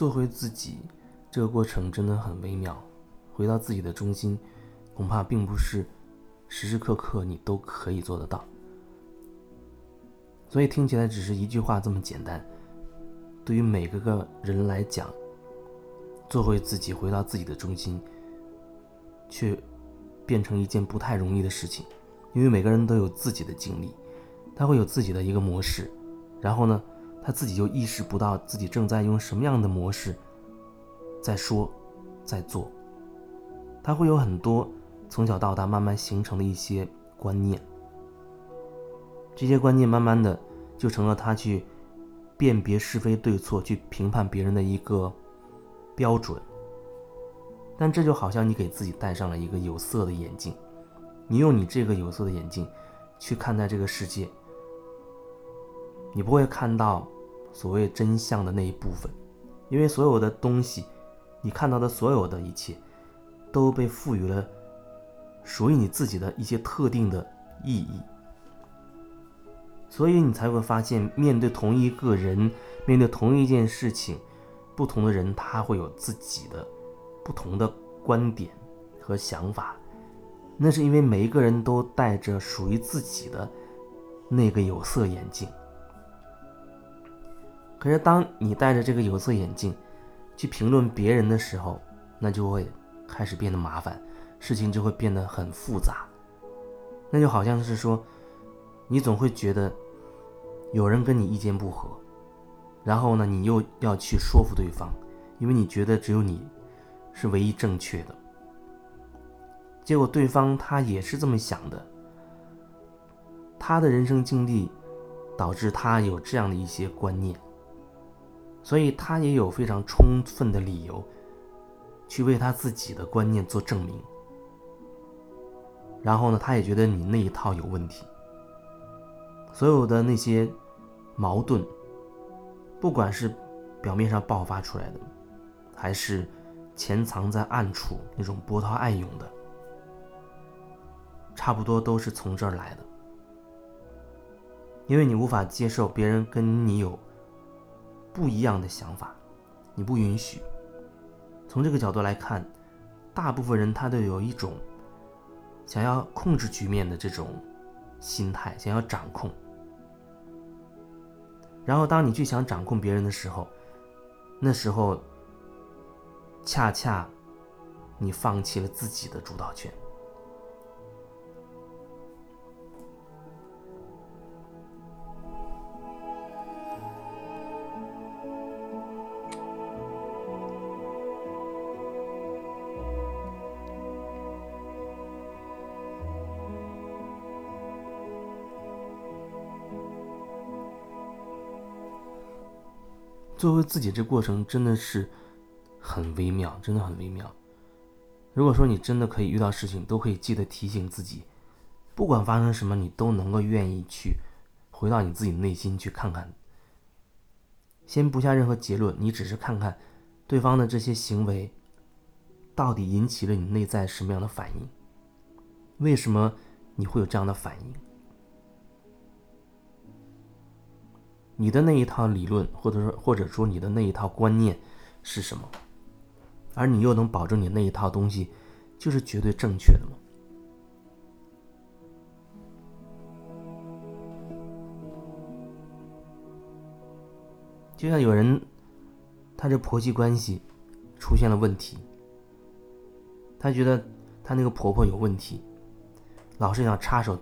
做回自己，这个过程真的很微妙。回到自己的中心，恐怕并不是时时刻刻你都可以做得到。所以听起来只是一句话这么简单，对于每个个人来讲，做回自己，回到自己的中心，却变成一件不太容易的事情。因为每个人都有自己的经历，他会有自己的一个模式，然后呢，他自己就意识不到自己正在用什么样的模式在说，在做。他会有很多从小到大慢慢形成的一些观念。这些观念慢慢的就成了他去辨别是非对错、去评判别人的一个标准。但这就好像你给自己戴上了一个有色的眼镜，你用你这个有色的眼镜去看待这个世界，你不会看到所谓真相的那一部分，因为所有的东西，你看到的所有的一切，都被赋予了属于你自己的一些特定的意义。所以你才会发现，面对同一个人，面对同一件事情，不同的人他会有自己的不同的观点和想法。那是因为每一个人都戴着属于自己的那个有色眼镜。可是当你戴着这个有色眼镜去评论别人的时候，那就会开始变得麻烦，事情就会变得很复杂。那就好像是说。你总会觉得有人跟你意见不合，然后呢，你又要去说服对方，因为你觉得只有你是唯一正确的。结果对方他也是这么想的，他的人生经历导致他有这样的一些观念，所以他也有非常充分的理由去为他自己的观念做证明。然后呢，他也觉得你那一套有问题。所有的那些矛盾，不管是表面上爆发出来的，还是潜藏在暗处那种波涛暗涌的，差不多都是从这儿来的。因为你无法接受别人跟你有不一样的想法，你不允许。从这个角度来看，大部分人他都有一种想要控制局面的这种。心态想要掌控，然后当你去想掌控别人的时候，那时候恰恰你放弃了自己的主导权。做回自己这过程真的是很微妙，真的很微妙。如果说你真的可以遇到事情，都可以记得提醒自己，不管发生什么，你都能够愿意去回到你自己内心去看看。先不下任何结论，你只是看看对方的这些行为到底引起了你内在什么样的反应，为什么你会有这样的反应？你的那一套理论，或者说或者说你的那一套观念是什么？而你又能保证你那一套东西就是绝对正确的吗？就像有人，他这婆媳关系出现了问题，他觉得他那个婆婆有问题，老是想插手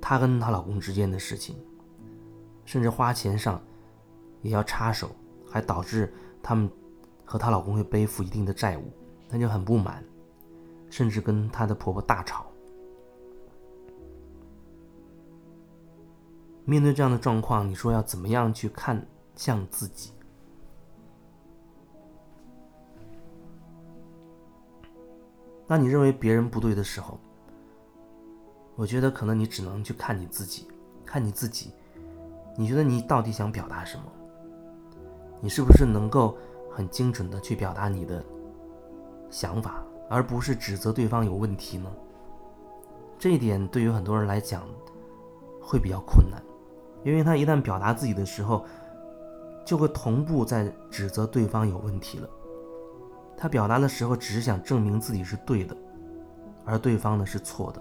她跟她老公之间的事情。甚至花钱上也要插手，还导致他们和她老公会背负一定的债务，她就很不满，甚至跟她的婆婆大吵。面对这样的状况，你说要怎么样去看向自己？当你认为别人不对的时候，我觉得可能你只能去看你自己，看你自己。你觉得你到底想表达什么？你是不是能够很精准的去表达你的想法，而不是指责对方有问题呢？这一点对于很多人来讲会比较困难，因为他一旦表达自己的时候，就会同步在指责对方有问题了。他表达的时候只是想证明自己是对的，而对方呢是错的，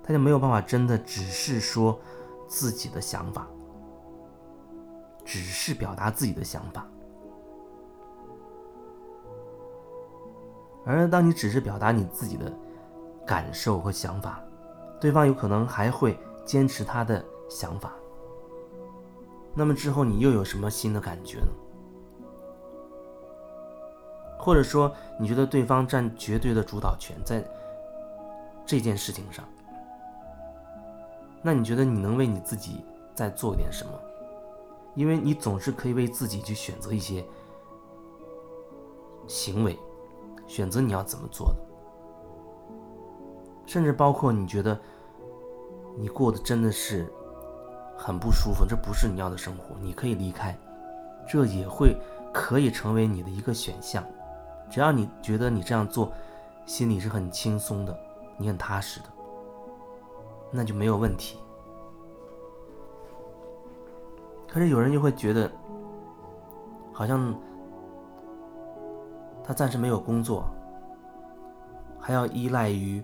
他就没有办法真的只是说自己的想法，只是表达自己的想法。而当你只是表达你自己的感受和想法，对方有可能还会坚持他的想法。那么之后你又有什么新的感觉呢？或者说你觉得对方占绝对的主导权在这件事情上？那你觉得你能为你自己再做点什么？因为你总是可以为自己去选择一些行为。选择你要怎么做的，甚至包括你觉得你过得真的是很不舒服，这不是你要的生活，你可以离开，这也会可以成为你的一个选项。只要你觉得你这样做心里是很轻松的，你很踏实的，那就没有问题。可是有人就会觉得，好像。她暂时没有工作，还要依赖于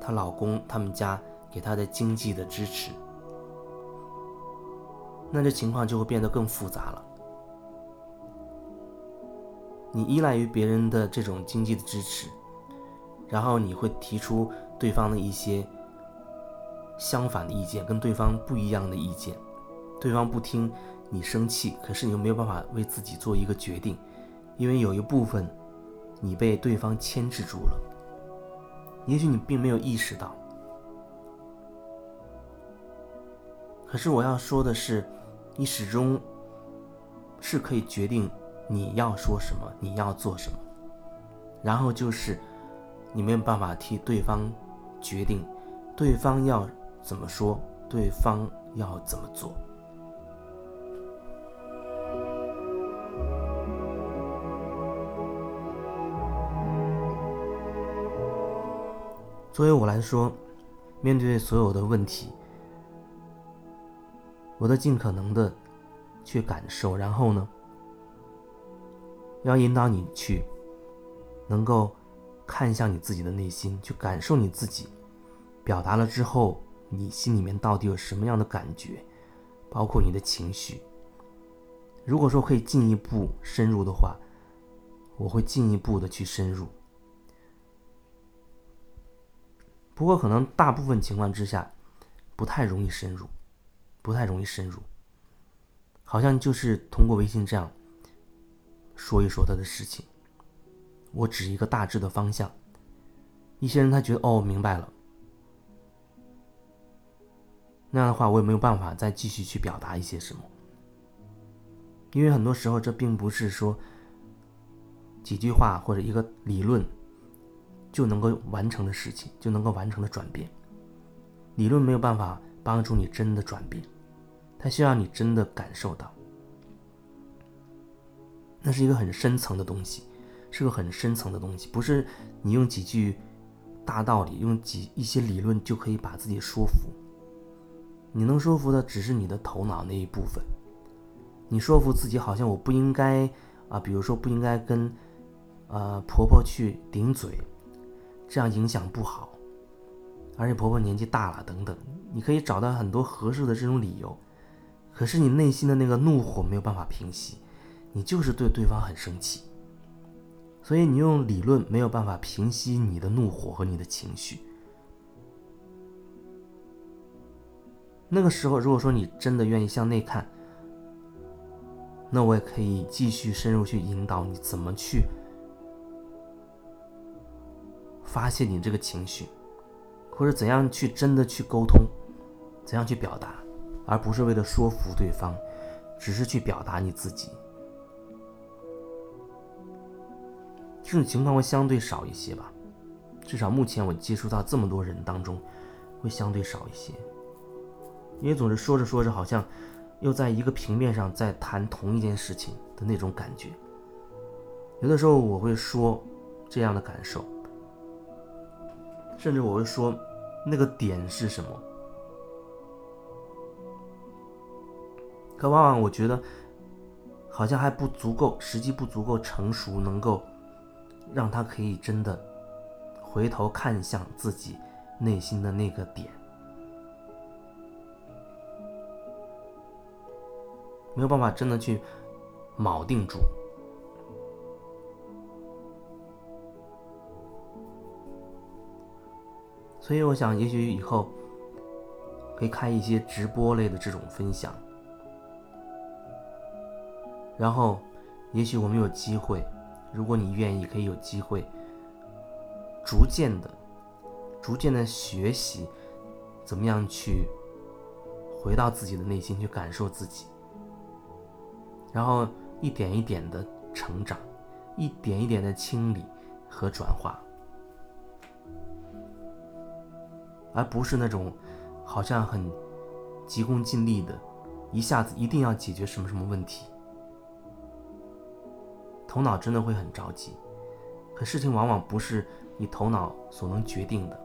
她老公他们家给她的经济的支持，那这情况就会变得更复杂了。你依赖于别人的这种经济的支持，然后你会提出对方的一些相反的意见，跟对方不一样的意见，对方不听你生气，可是你又没有办法为自己做一个决定。因为有一部分，你被对方牵制住了，也许你并没有意识到。可是我要说的是，你始终是可以决定你要说什么，你要做什么，然后就是你没有办法替对方决定，对方要怎么说，对方要怎么做。作为我来说，面对所有的问题，我都尽可能的去感受，然后呢，要引导你去能够看向你自己的内心，去感受你自己表达了之后，你心里面到底有什么样的感觉，包括你的情绪。如果说可以进一步深入的话，我会进一步的去深入。不过，可能大部分情况之下，不太容易深入，不太容易深入。好像就是通过微信这样说一说他的事情，我指一个大致的方向。一些人他觉得哦明白了，那样的话我也没有办法再继续去表达一些什么，因为很多时候这并不是说几句话或者一个理论。就能够完成的事情，就能够完成的转变。理论没有办法帮助你真的转变，它需要你真的感受到。那是一个很深层的东西，是个很深层的东西，不是你用几句大道理，用几一些理论就可以把自己说服。你能说服的只是你的头脑那一部分。你说服自己，好像我不应该啊，比如说不应该跟呃婆婆去顶嘴。这样影响不好，而且婆婆年纪大了，等等，你可以找到很多合适的这种理由，可是你内心的那个怒火没有办法平息，你就是对对方很生气，所以你用理论没有办法平息你的怒火和你的情绪。那个时候，如果说你真的愿意向内看，那我也可以继续深入去引导你怎么去。发泄你这个情绪，或者怎样去真的去沟通，怎样去表达，而不是为了说服对方，只是去表达你自己。这种情况会相对少一些吧，至少目前我接触到这么多人当中，会相对少一些。因为总是说着说着，好像又在一个平面上在谈同一件事情的那种感觉。有的时候我会说这样的感受。甚至我会说，那个点是什么？可往往我觉得，好像还不足够，时机不足够成熟，能够让他可以真的回头看向自己内心的那个点，没有办法真的去铆定住。所以我想，也许以后可以开一些直播类的这种分享，然后，也许我们有机会，如果你愿意，可以有机会，逐渐的、逐渐的学习，怎么样去回到自己的内心去感受自己，然后一点一点的成长，一点一点的清理和转化。而不是那种好像很急功近利的，一下子一定要解决什么什么问题，头脑真的会很着急。可事情往往不是你头脑所能决定的，